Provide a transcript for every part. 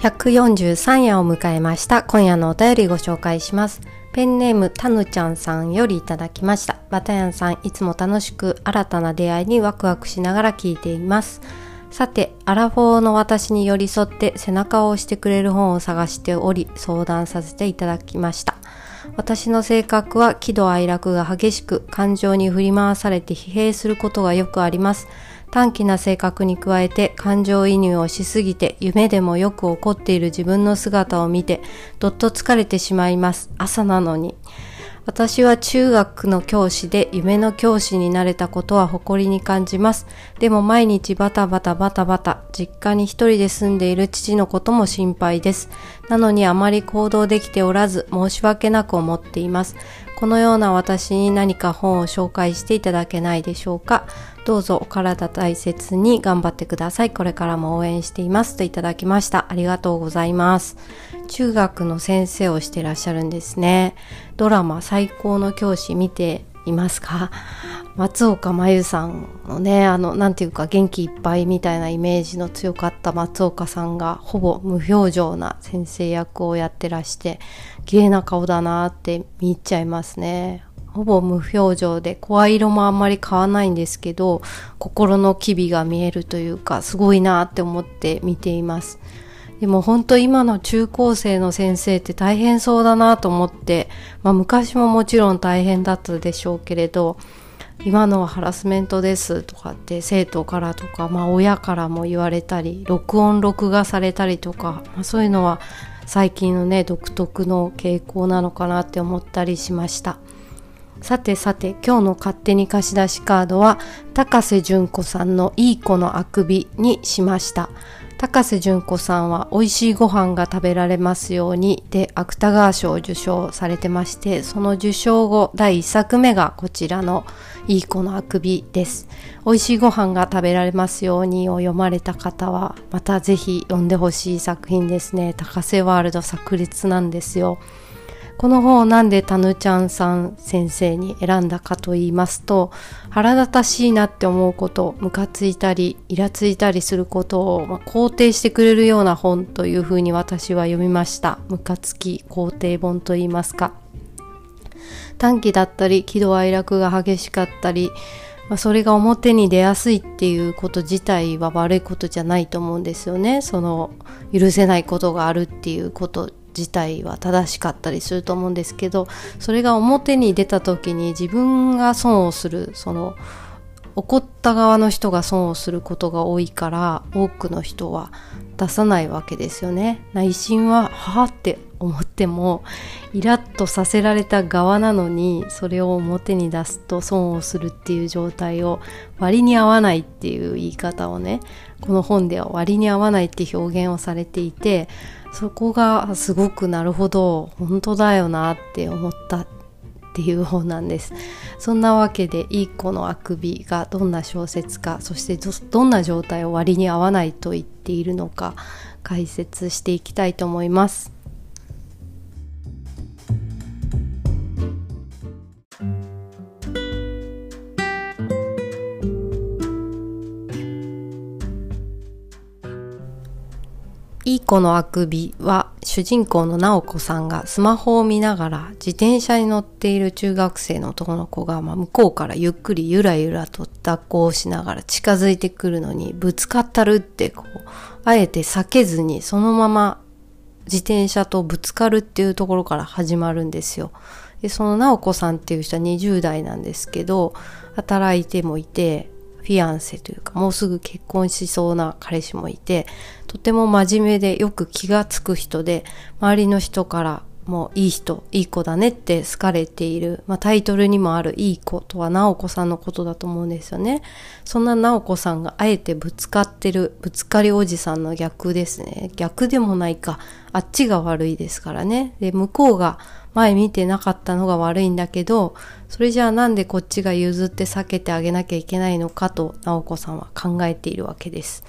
143夜を迎えました。今夜のお便りご紹介します。ペンネームたぬちゃんさんよりいただきました。バタヤンさんいつも楽しく新たな出会いにワクワクしながら聞いています。さてアラフォーの私に寄り添って背中を押してくれる本を探しており相談させていただきました。私の性格は喜怒哀楽が激しく感情に振り回されて疲弊することがよくあります。短気な性格に加えて感情移入をしすぎて夢でもよく怒っている自分の姿を見てどっと疲れてしまいます朝なのに私は中学の教師で夢の教師になれたことは誇りに感じます。でも毎日バタバタバタバタ、実家に一人で住んでいる父のことも心配です。なのにあまり行動できておらず申し訳なく思っています。このような私に何か本を紹介していただけないでしょうか。どうぞお体大切に頑張ってください。これからも応援していますといただきました。ありがとうございます。中学の先生をしてらっしゃるんですね。ドラマ最高の教師見ていますか？松岡真優さんのね、あの、なんていうか元気いっぱいみたいなイメージの強かった松岡さんがほぼ無表情な先生役をやってらして、綺麗な顔だなって見入っちゃいますね。ほぼ無表情で声色もあんまり変わないんですけど心の機微が見えるというかすごいなって思って見ていますでも本当今の中高生の先生って大変そうだなと思って、まあ、昔ももちろん大変だったでしょうけれど今のはハラスメントですとかって生徒からとか、まあ、親からも言われたり録音録画されたりとか、まあ、そういうのは最近のね独特の傾向なのかなって思ったりしました。さてさて今日の勝手に貸し出しカードは高瀬純子さんのいい子のあくびにしました。高瀬純子さんは美味しいご飯が食べられますようにで芥川賞を受賞されてましてその受賞後第1作目がこちらのいい子のあくびです。美味しいご飯が食べられますようにを読まれた方はまたぜひ読んでほしい作品ですね。高瀬ワールド炸裂なんですよ。この本をなんでたぬちゃんさん先生に選んだかと言いますと腹立たしいなって思うことムカついたりイラついたりすることを、まあ、肯定してくれるような本というふうに私は読みましたムカつき肯定本と言いますか短期だったり喜怒哀楽が激しかったりまあ、それが表に出やすいっていうこと自体は悪いことじゃないと思うんですよね。その許せないことがあるっていうこと自体は正しかったりすると思うんですけどそれが表に出た時に自分が損をするその怒った側の人が損をすることが多いから多くの人は出さないわけですよね。内心ははあって思ってもイラッとさせられた側なのにそれを表に出すと損をするっていう状態を割に合わないっていう言い方をねこの本では割に合わないって表現をされていてそこがすごくなるほど本当だよなって思ったっていう本なんです。そんなわけでいい子のあくびがどんな小説かそしてどんな状態を割に合わないと言っているのか解説していきたいと思います。いい子のあくびは主人公の直子さんがスマホを見ながら自転車に乗っている中学生の男の子が、まあ、向こうからゆっくりゆらゆらと抱っこをしながら近づいてくるのにぶつかったるってこうあえて避けずにそのまま自転車とぶつかるっていうところから始まるんですよ。でその直子さんっていう人は20代なんですけど働いてもいてフィアンセというかもうすぐ結婚しそうな彼氏もいてとても真面目でよく気がつく人で周りの人からもういい人いい子だねって好かれている、まあ、タイトルにもあるいい子とは直子さんのことだと思うんですよね。そんな直子さんがあえてぶつかってるぶつかりおじさんの逆ですね。逆でもないかあっちが悪いですからね。で向こうが前見てなかったのが悪いんだけどそれじゃあなんでこっちが譲って避けてあげなきゃいけないのかと直子さんは考えているわけです。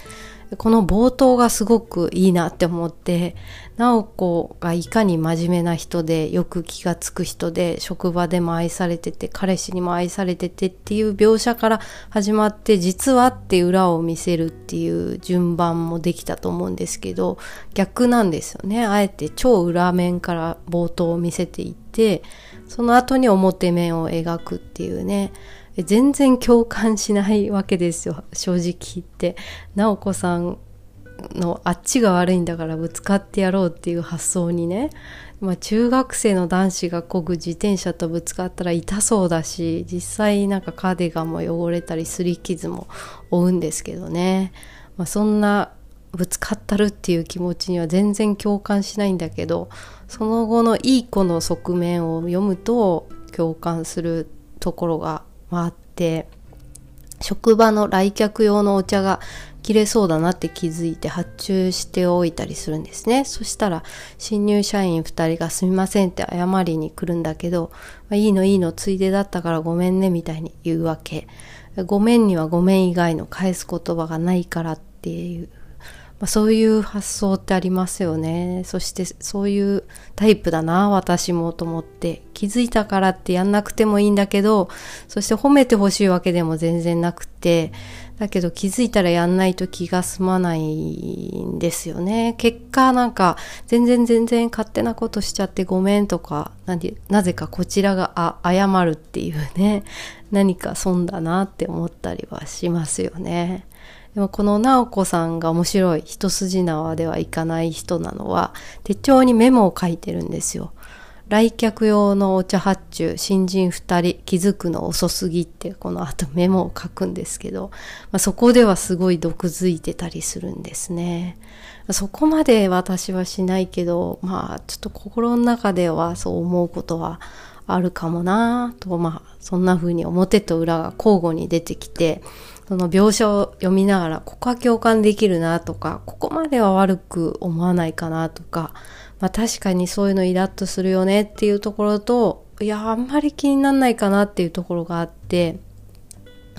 この冒頭がすごくいいなって思って、直子がいかに真面目な人で、よく気がつく人で、職場でも愛されてて、彼氏にも愛されててっていう描写から始まって、実はって裏を見せるっていう順番もできたと思うんですけど、逆なんですよね。あえて超裏面から冒頭を見せていって、その後に表面を描くっていうね。全然共感しないわけですよ正直言って。直子さんのあっちが悪いんだからぶつかってやろうっていう発想にね、まあ、中学生の男子がこぐ自転車とぶつかったら痛そうだし実際なんかカーディガンも汚れたりすり傷も負うんですけどね、まあ、そんなぶつかったるっていう気持ちには全然共感しないんだけどその後のいい子の側面を読むと共感するところがあって職場の来客用のお茶が切れそうだなって気づいて発注しておいたりするんですね。そしたら新入社員2人がすみませんって謝りに来るんだけど、いいのいいのついでだったからごめんねみたいに言うわけ。ごめんにはごめん以外の返す言葉がないからっていうまあ、そういう発想ってありますよね。そしてそういうタイプだな、私もと思って。気づいたからってやんなくてもいいんだけど、そして褒めてほしいわけでも全然なくて、だけど気づいたらやんないと気が済まないんですよね。結果なんか全然全然勝手なことしちゃってごめんとか、なぜかこちらが謝るっていうね、何か損だなって思ったりはしますよね。でもこの直子さんが面白い一筋縄ではいかない人なのは手帳にメモを書いてるんですよ。来客用のお茶発注、新人二人気づくの遅すぎってこの後メモを書くんですけど、まあ、そこではすごい毒づいてたりするんですね。そこまで私はしないけど、まあちょっと心の中ではそう思うことはあるかもなぁと、まあそんな風に表と裏が交互に出てきて、その描写を読みながら、ここは共感できるなとか、ここまでは悪く思わないかなとか、まあ確かにそういうのイラッとするよねっていうところと、いや、あんまり気になんないかなっていうところがあって、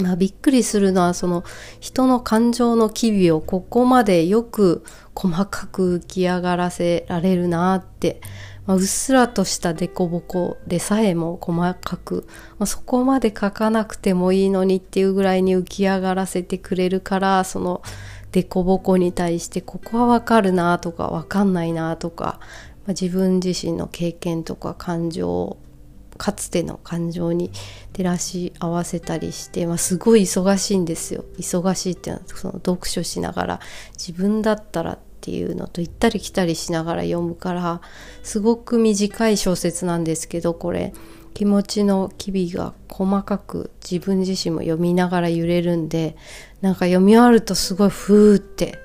まあびっくりするのはその人の感情の機微をここまでよく細かく浮き上がらせられるなってまあ、うっすらとした凸凹でさえも細かく、まあ、そこまで書かなくてもいいのにっていうぐらいに浮き上がらせてくれるからその凸凹に対してここはわかるなとかわかんないなとか、まあ、自分自身の経験とか感情をかつての感情に照らし合わせたりして、まあ、すごい忙しいんですよ。忙しいっていうのはその読書しながら自分だったらっていうのと行ったり来たりしながら読むからすごく短い小説なんですけどこれ気持ちの機微が細かく自分自身も読みながら揺れるんでなんか読み終わるとすごいふーって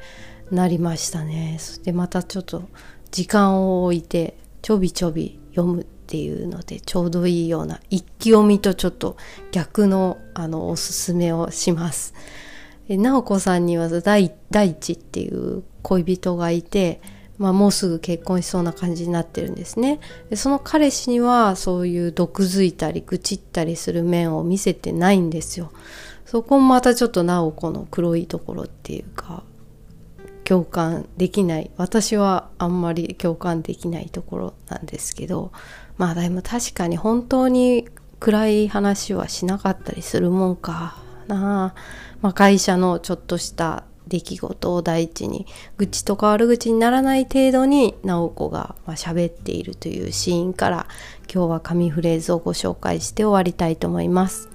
なりましたねそしてまたちょっと時間を置いてちょびちょび読むっていうのでちょうどいいような一気読みとちょっと逆のあのおすすめをします。直子さんには大地っていう恋人がいて、まあ、もうすぐ結婚しそうな感じになってるんですね。でその彼氏にはそういう毒づいたり愚痴ったりする面を見せてないんですよ。そこもまたちょっと直子の黒いところっていうか共感できない。私はあんまり共感できないところなんですけどまあでも確かに本当に暗い話はしなかったりするもんかな。あ、まあ、会社のちょっとした出来事を第一に愚痴とか悪口にならない程度に直子がま喋っているというシーンから今日は紙フレーズをご紹介して終わりたいと思います。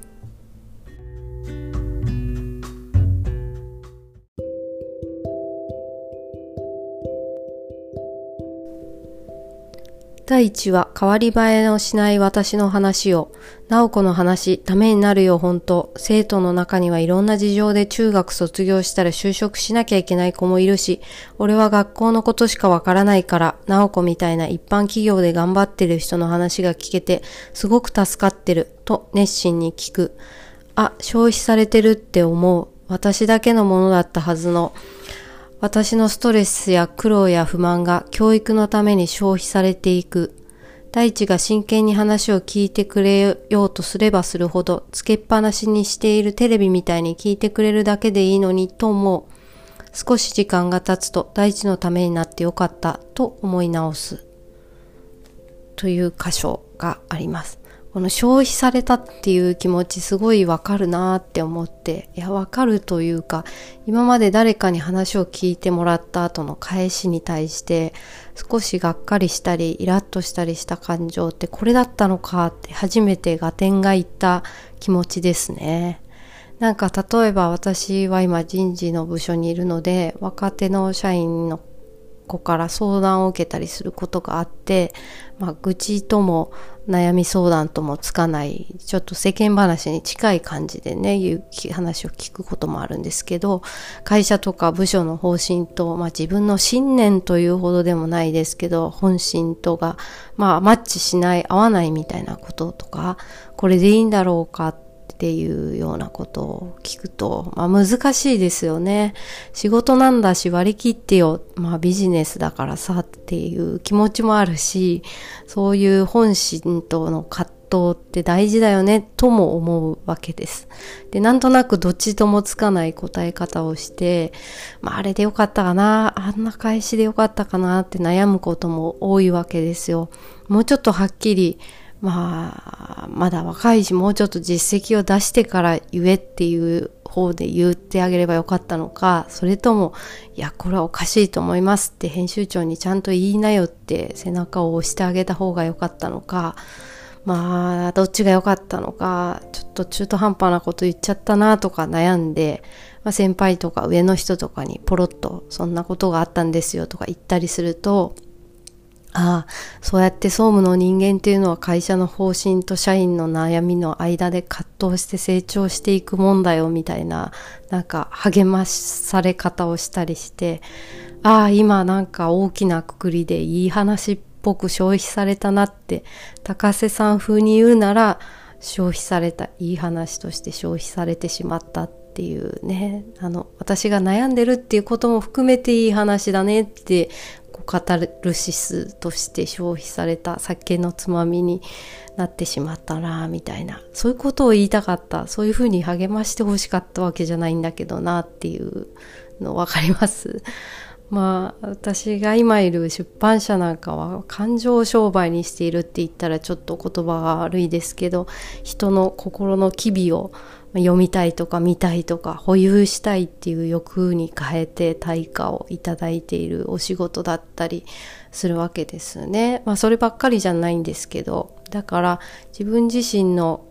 第一は変わり映えのしない私の話を、直子の話、ためになるよ本当。生徒の中にはいろんな事情で中学卒業したら就職しなきゃいけない子もいるし、俺は学校のことしかわからないから、直子みたいな一般企業で頑張ってる人の話が聞けて、すごく助かってる、と熱心に聞く。あ、消費されてるって思う。私だけのものだったはずの。私のストレスや苦労や不満が教育のために消費されていく。大地が真剣に話を聞いてくれようとすればするほど、つけっぱなしにしているテレビみたいに聞いてくれるだけでいいのにと思う。少し時間が経つと大地のためになってよかったと思い直す。という箇所があります。この消費されたっていう気持ちすごいわかるなって思って、いやわかるというか、今まで誰かに話を聞いてもらった後の返しに対して少しがっかりしたりイラッとしたりした感情ってこれだったのかって初めて合点がいった気持ちですね。なんか例えば私は今人事の部署にいるので若手の社員の子から相談を受けたりすることがあって、まあ、愚痴とも悩み相談ともつかない、ちょっと世間話に近い感じでね、いう話を聞くこともあるんですけど、会社とか部署の方針と、まあ自分の信念というほどでもないですけど、本心とが、まあマッチしない、合わないみたいなこととか、これでいいんだろうかってっていうようなことを聞くと、まあ難しいですよね。仕事なんだし割り切ってよ。まあビジネスだからさっていう気持ちもあるし、そういう本心との葛藤って大事だよねとも思うわけです。で、なんとなくどっちともつかない答え方をして、まああれでよかったかな、あんな返しでよかったかなって悩むことも多いわけですよ。もうちょっとはっきりまあ、まだ若いし、もうちょっと実績を出してから言えっていう方で言ってあげればよかったのか、それとも、いや、これはおかしいと思いますって編集長にちゃんと言いなよって背中を押してあげた方がよかったのか、まあ、どっちが良かったのか、ちょっと中途半端なこと言っちゃったなとか悩んで、まあ、先輩とか上の人とかにポロッとそんなことがあったんですよとか言ったりすると、ああ、そうやって総務の人間っていうのは会社の方針と社員の悩みの間で葛藤して成長していくもんだよみたいな、なんか励まされ方をしたりして、ああ、今なんか大きなくくりでいい話っぽく消費されたなって、高瀬さん風に言うなら、消費された、いい話として消費されてしまったっていうね、あの、私が悩んでるっていうことも含めていい話だねってカタルシスとして消費された酒のつまみになってしまったなみたいなそういうことを言いたかったそういうふうに励ましてほしかったわけじゃないんだけどなっていうの分かります。まあ私が今いる出版社なんかは感情商売にしているって言ったらちょっと言葉が悪いですけど人の心の機微を読みたいとか見たいとか保有したいっていう欲に変えて対価をいただいているお仕事だったりするわけですね。まあそればっかりじゃないんですけど、だから自分自身の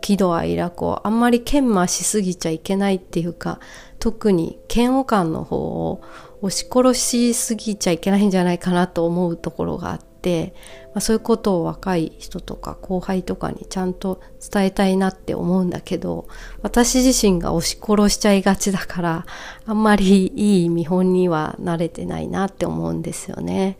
喜怒哀楽をあんまり研磨しすぎちゃいけないっていうか、特に嫌悪感の方を押し殺しすぎちゃいけないんじゃないかなと思うところがあって、まあ、そういうことを若い人とか後輩とかにちゃんと伝えたいなって思うんだけど私自身が押し殺しちゃいがちだからあんまりいい見本には慣れてないなって思うんですよね。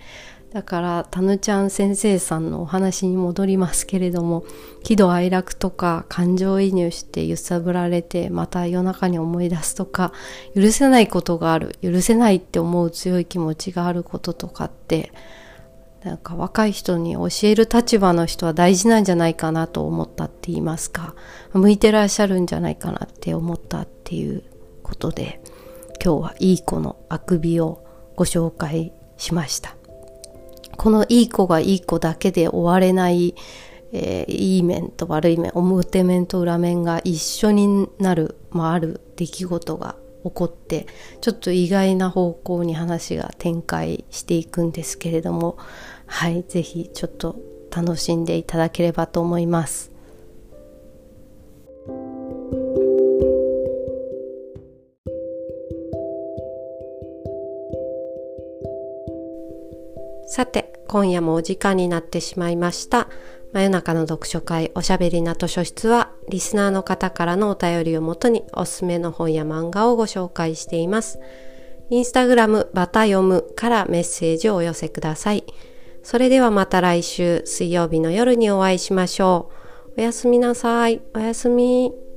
だからたぬちゃん先生さんのお話に戻りますけれども喜怒哀楽とか感情移入して揺さぶられてまた夜中に思い出すとか許せないことがある許せないって思う強い気持ちがあることとかってなんか若い人に教える立場の人は大事なんじゃないかなと思ったって言いますか。向いてらっしゃるんじゃないかなって思ったっていうことで今日はいい子のあくびをご紹介しました。このいい子がいい子だけで終われない、えー、いい面と悪い面表面と裏面が一緒になる、まあ、ある出来事が起こってちょっと意外な方向に話が展開していくんですけれどもはい是非ちょっと楽しんでいただければと思います。さて今夜もお時間になってしまいました。真夜中の読書会おしゃべりな図書室はリスナーの方からのお便りをもとにおすすめの本や漫画をご紹介しています。インスタグラムバタ読むからメッセージをお寄せください。それではまた来週水曜日の夜にお会いしましょう。おやすみなさい。おやすみ。